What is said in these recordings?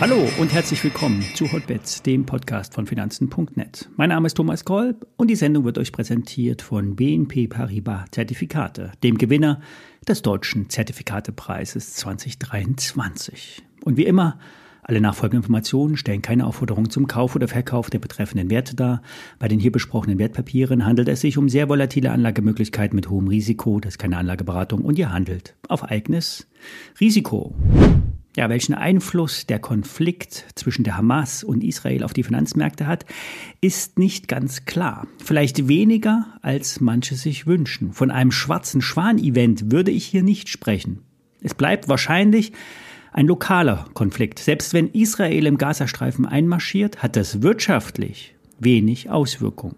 Hallo und herzlich willkommen zu Hotbets, dem Podcast von Finanzen.net. Mein Name ist Thomas Kolb und die Sendung wird euch präsentiert von BNP Paribas Zertifikate, dem Gewinner des deutschen Zertifikatepreises 2023. Und wie immer, alle nachfolgenden stellen keine Aufforderung zum Kauf oder Verkauf der betreffenden Werte dar. Bei den hier besprochenen Wertpapieren handelt es sich um sehr volatile Anlagemöglichkeiten mit hohem Risiko. Das ist keine Anlageberatung und ihr handelt auf eigenes Risiko. Ja, welchen Einfluss der Konflikt zwischen der Hamas und Israel auf die Finanzmärkte hat, ist nicht ganz klar. Vielleicht weniger, als manche sich wünschen. Von einem schwarzen Schwan-Event würde ich hier nicht sprechen. Es bleibt wahrscheinlich ein lokaler Konflikt. Selbst wenn Israel im Gazastreifen einmarschiert, hat das wirtschaftlich wenig Auswirkung.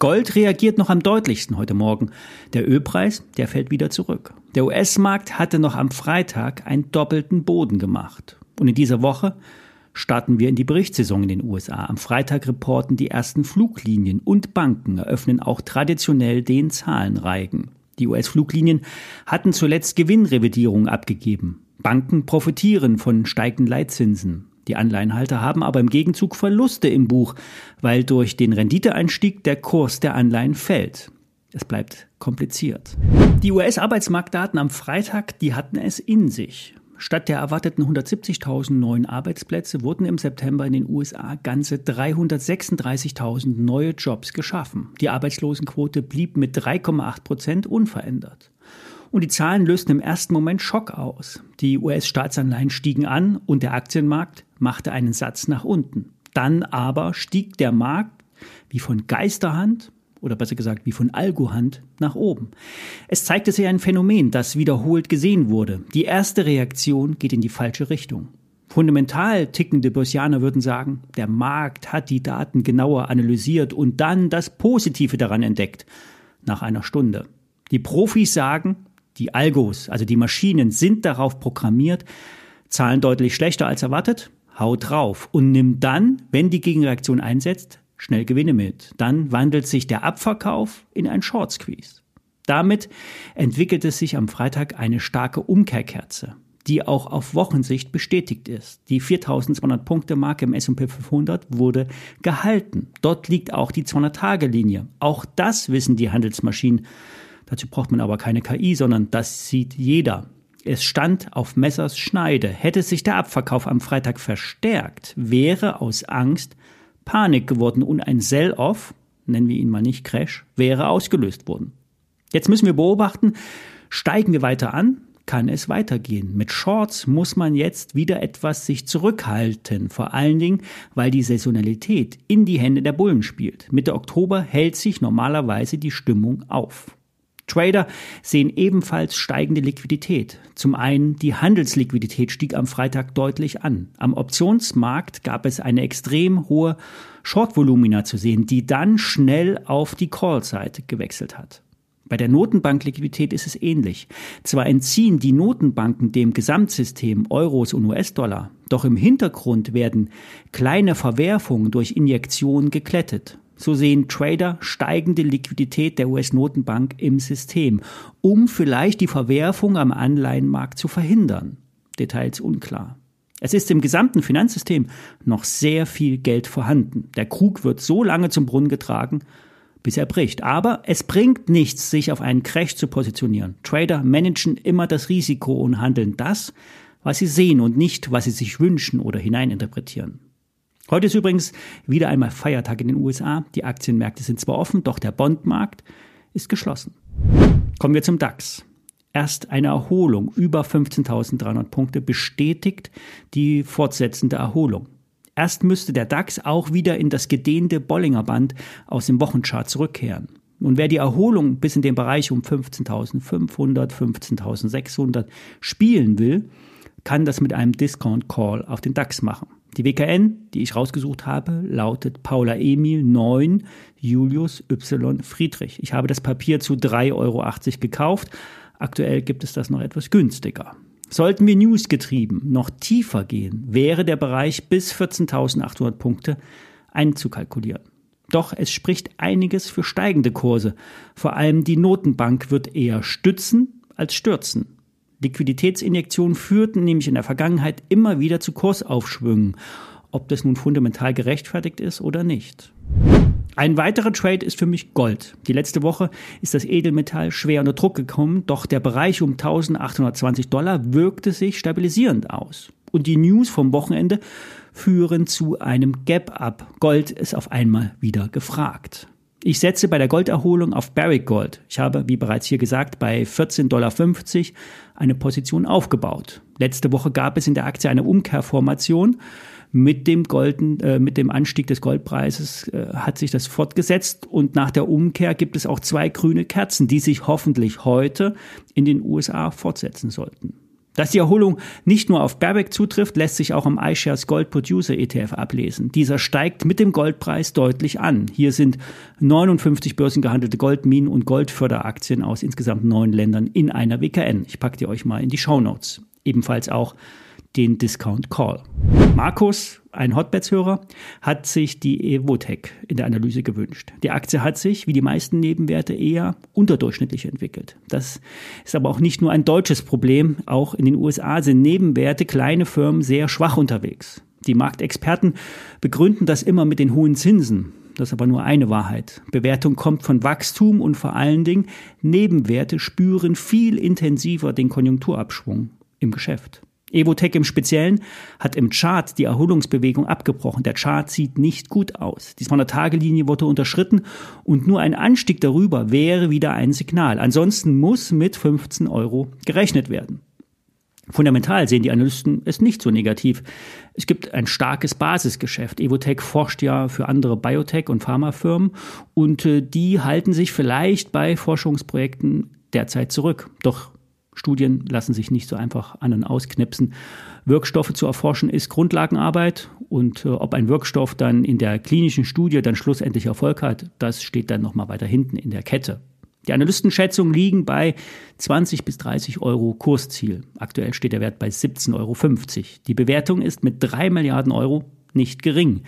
Gold reagiert noch am deutlichsten heute Morgen. Der Ölpreis, der fällt wieder zurück. Der US-Markt hatte noch am Freitag einen doppelten Boden gemacht. Und in dieser Woche starten wir in die Berichtssaison in den USA. Am Freitag reporten die ersten Fluglinien und Banken eröffnen auch traditionell den Zahlenreigen. Die US-Fluglinien hatten zuletzt Gewinnrevidierungen abgegeben. Banken profitieren von steigenden Leitzinsen. Die Anleihenhalter haben aber im Gegenzug Verluste im Buch, weil durch den Renditeeinstieg der Kurs der Anleihen fällt. Es bleibt kompliziert. Die US-Arbeitsmarktdaten am Freitag, die hatten es in sich. Statt der erwarteten 170.000 neuen Arbeitsplätze wurden im September in den USA ganze 336.000 neue Jobs geschaffen. Die Arbeitslosenquote blieb mit 3,8 Prozent unverändert. Und die Zahlen lösten im ersten Moment Schock aus. Die US-Staatsanleihen stiegen an und der Aktienmarkt machte einen Satz nach unten. Dann aber stieg der Markt wie von Geisterhand oder besser gesagt wie von Algohand nach oben. Es zeigte sich ein Phänomen, das wiederholt gesehen wurde. Die erste Reaktion geht in die falsche Richtung. Fundamental tickende Börsianer würden sagen, der Markt hat die Daten genauer analysiert und dann das Positive daran entdeckt. Nach einer Stunde. Die Profis sagen, die Algos, also die Maschinen, sind darauf programmiert, Zahlen deutlich schlechter als erwartet, haut drauf und nimmt dann, wenn die Gegenreaktion einsetzt, schnell Gewinne mit. Dann wandelt sich der Abverkauf in ein Short Squeeze. Damit entwickelte sich am Freitag eine starke Umkehrkerze, die auch auf Wochensicht bestätigt ist. Die 4200 Punkte Marke im S&P 500 wurde gehalten. Dort liegt auch die 200 Tage Linie. Auch das wissen die Handelsmaschinen Dazu braucht man aber keine KI, sondern das sieht jeder. Es stand auf Messers Schneide. Hätte sich der Abverkauf am Freitag verstärkt, wäre aus Angst Panik geworden und ein Sell-off, nennen wir ihn mal nicht Crash, wäre ausgelöst worden. Jetzt müssen wir beobachten, steigen wir weiter an, kann es weitergehen. Mit Shorts muss man jetzt wieder etwas sich zurückhalten, vor allen Dingen, weil die Saisonalität in die Hände der Bullen spielt. Mitte Oktober hält sich normalerweise die Stimmung auf. Trader sehen ebenfalls steigende Liquidität. Zum einen die Handelsliquidität stieg am Freitag deutlich an. Am Optionsmarkt gab es eine extrem hohe Shortvolumina zu sehen, die dann schnell auf die Call-Seite gewechselt hat. Bei der Notenbankliquidität ist es ähnlich. Zwar entziehen die Notenbanken dem Gesamtsystem Euros und US-Dollar, doch im Hintergrund werden kleine Verwerfungen durch Injektionen geklettet. So sehen Trader steigende Liquidität der US-Notenbank im System, um vielleicht die Verwerfung am Anleihenmarkt zu verhindern. Details unklar. Es ist im gesamten Finanzsystem noch sehr viel Geld vorhanden. Der Krug wird so lange zum Brunnen getragen, bis er bricht. Aber es bringt nichts, sich auf einen Crash zu positionieren. Trader managen immer das Risiko und handeln das, was sie sehen und nicht, was sie sich wünschen oder hineininterpretieren. Heute ist übrigens wieder einmal Feiertag in den USA. Die Aktienmärkte sind zwar offen, doch der Bondmarkt ist geschlossen. Kommen wir zum DAX. Erst eine Erholung über 15.300 Punkte bestätigt die fortsetzende Erholung. Erst müsste der DAX auch wieder in das gedehnte Bollinger Band aus dem Wochenchart zurückkehren. Und wer die Erholung bis in den Bereich um 15.500, 15.600 spielen will, kann das mit einem Discount Call auf den DAX machen. Die WKN, die ich rausgesucht habe, lautet Paula Emil 9 Julius Y Friedrich. Ich habe das Papier zu 3,80 Euro gekauft. Aktuell gibt es das noch etwas günstiger. Sollten wir newsgetrieben noch tiefer gehen, wäre der Bereich bis 14.800 Punkte einzukalkulieren. Doch es spricht einiges für steigende Kurse. Vor allem die Notenbank wird eher stützen als stürzen. Liquiditätsinjektionen führten nämlich in der Vergangenheit immer wieder zu Kursaufschwüngen, ob das nun fundamental gerechtfertigt ist oder nicht. Ein weiterer Trade ist für mich Gold. Die letzte Woche ist das Edelmetall schwer unter Druck gekommen, doch der Bereich um 1820 Dollar wirkte sich stabilisierend aus. Und die News vom Wochenende führen zu einem Gap-Up. Gold ist auf einmal wieder gefragt. Ich setze bei der Golderholung auf Barrick Gold. Ich habe, wie bereits hier gesagt, bei 14,50 Dollar eine Position aufgebaut. Letzte Woche gab es in der Aktie eine Umkehrformation mit dem Golden, äh, mit dem Anstieg des Goldpreises äh, hat sich das fortgesetzt und nach der Umkehr gibt es auch zwei grüne Kerzen, die sich hoffentlich heute in den USA fortsetzen sollten. Dass die Erholung nicht nur auf Baerbeck zutrifft, lässt sich auch am iShares Gold Producer ETF ablesen. Dieser steigt mit dem Goldpreis deutlich an. Hier sind 59 börsengehandelte Goldminen und Goldförderaktien aus insgesamt neun Ländern in einer WKN. Ich packe die euch mal in die Show Notes. Ebenfalls auch den Discount Call. Markus, ein Hotbets-Hörer, hat sich die Evotech in der Analyse gewünscht. Die Aktie hat sich, wie die meisten Nebenwerte, eher unterdurchschnittlich entwickelt. Das ist aber auch nicht nur ein deutsches Problem. Auch in den USA sind Nebenwerte kleine Firmen sehr schwach unterwegs. Die Marktexperten begründen das immer mit den hohen Zinsen. Das ist aber nur eine Wahrheit. Bewertung kommt von Wachstum und vor allen Dingen Nebenwerte spüren viel intensiver den Konjunkturabschwung im Geschäft. Evotech im Speziellen hat im Chart die Erholungsbewegung abgebrochen. Der Chart sieht nicht gut aus. Die 200-Tage-Linie wurde unterschritten und nur ein Anstieg darüber wäre wieder ein Signal. Ansonsten muss mit 15 Euro gerechnet werden. Fundamental sehen die Analysten es nicht so negativ. Es gibt ein starkes Basisgeschäft. Evotech forscht ja für andere Biotech- und Pharmafirmen und äh, die halten sich vielleicht bei Forschungsprojekten derzeit zurück. Doch Studien lassen sich nicht so einfach an und ausknipsen. Wirkstoffe zu erforschen ist Grundlagenarbeit und äh, ob ein Wirkstoff dann in der klinischen Studie dann schlussendlich Erfolg hat, das steht dann nochmal weiter hinten in der Kette. Die Analystenschätzungen liegen bei 20 bis 30 Euro Kursziel. Aktuell steht der Wert bei 17,50 Euro. Die Bewertung ist mit 3 Milliarden Euro nicht gering.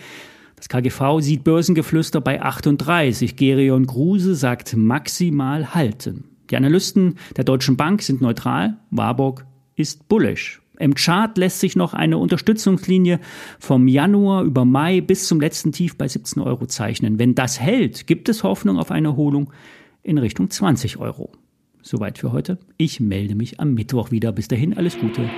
Das KGV sieht Börsengeflüster bei 38. Gerion Gruse sagt maximal halten. Die Analysten der Deutschen Bank sind neutral, Warburg ist bullish. Im Chart lässt sich noch eine Unterstützungslinie vom Januar über Mai bis zum letzten Tief bei 17 Euro zeichnen. Wenn das hält, gibt es Hoffnung auf eine Erholung in Richtung 20 Euro. Soweit für heute. Ich melde mich am Mittwoch wieder. Bis dahin alles Gute.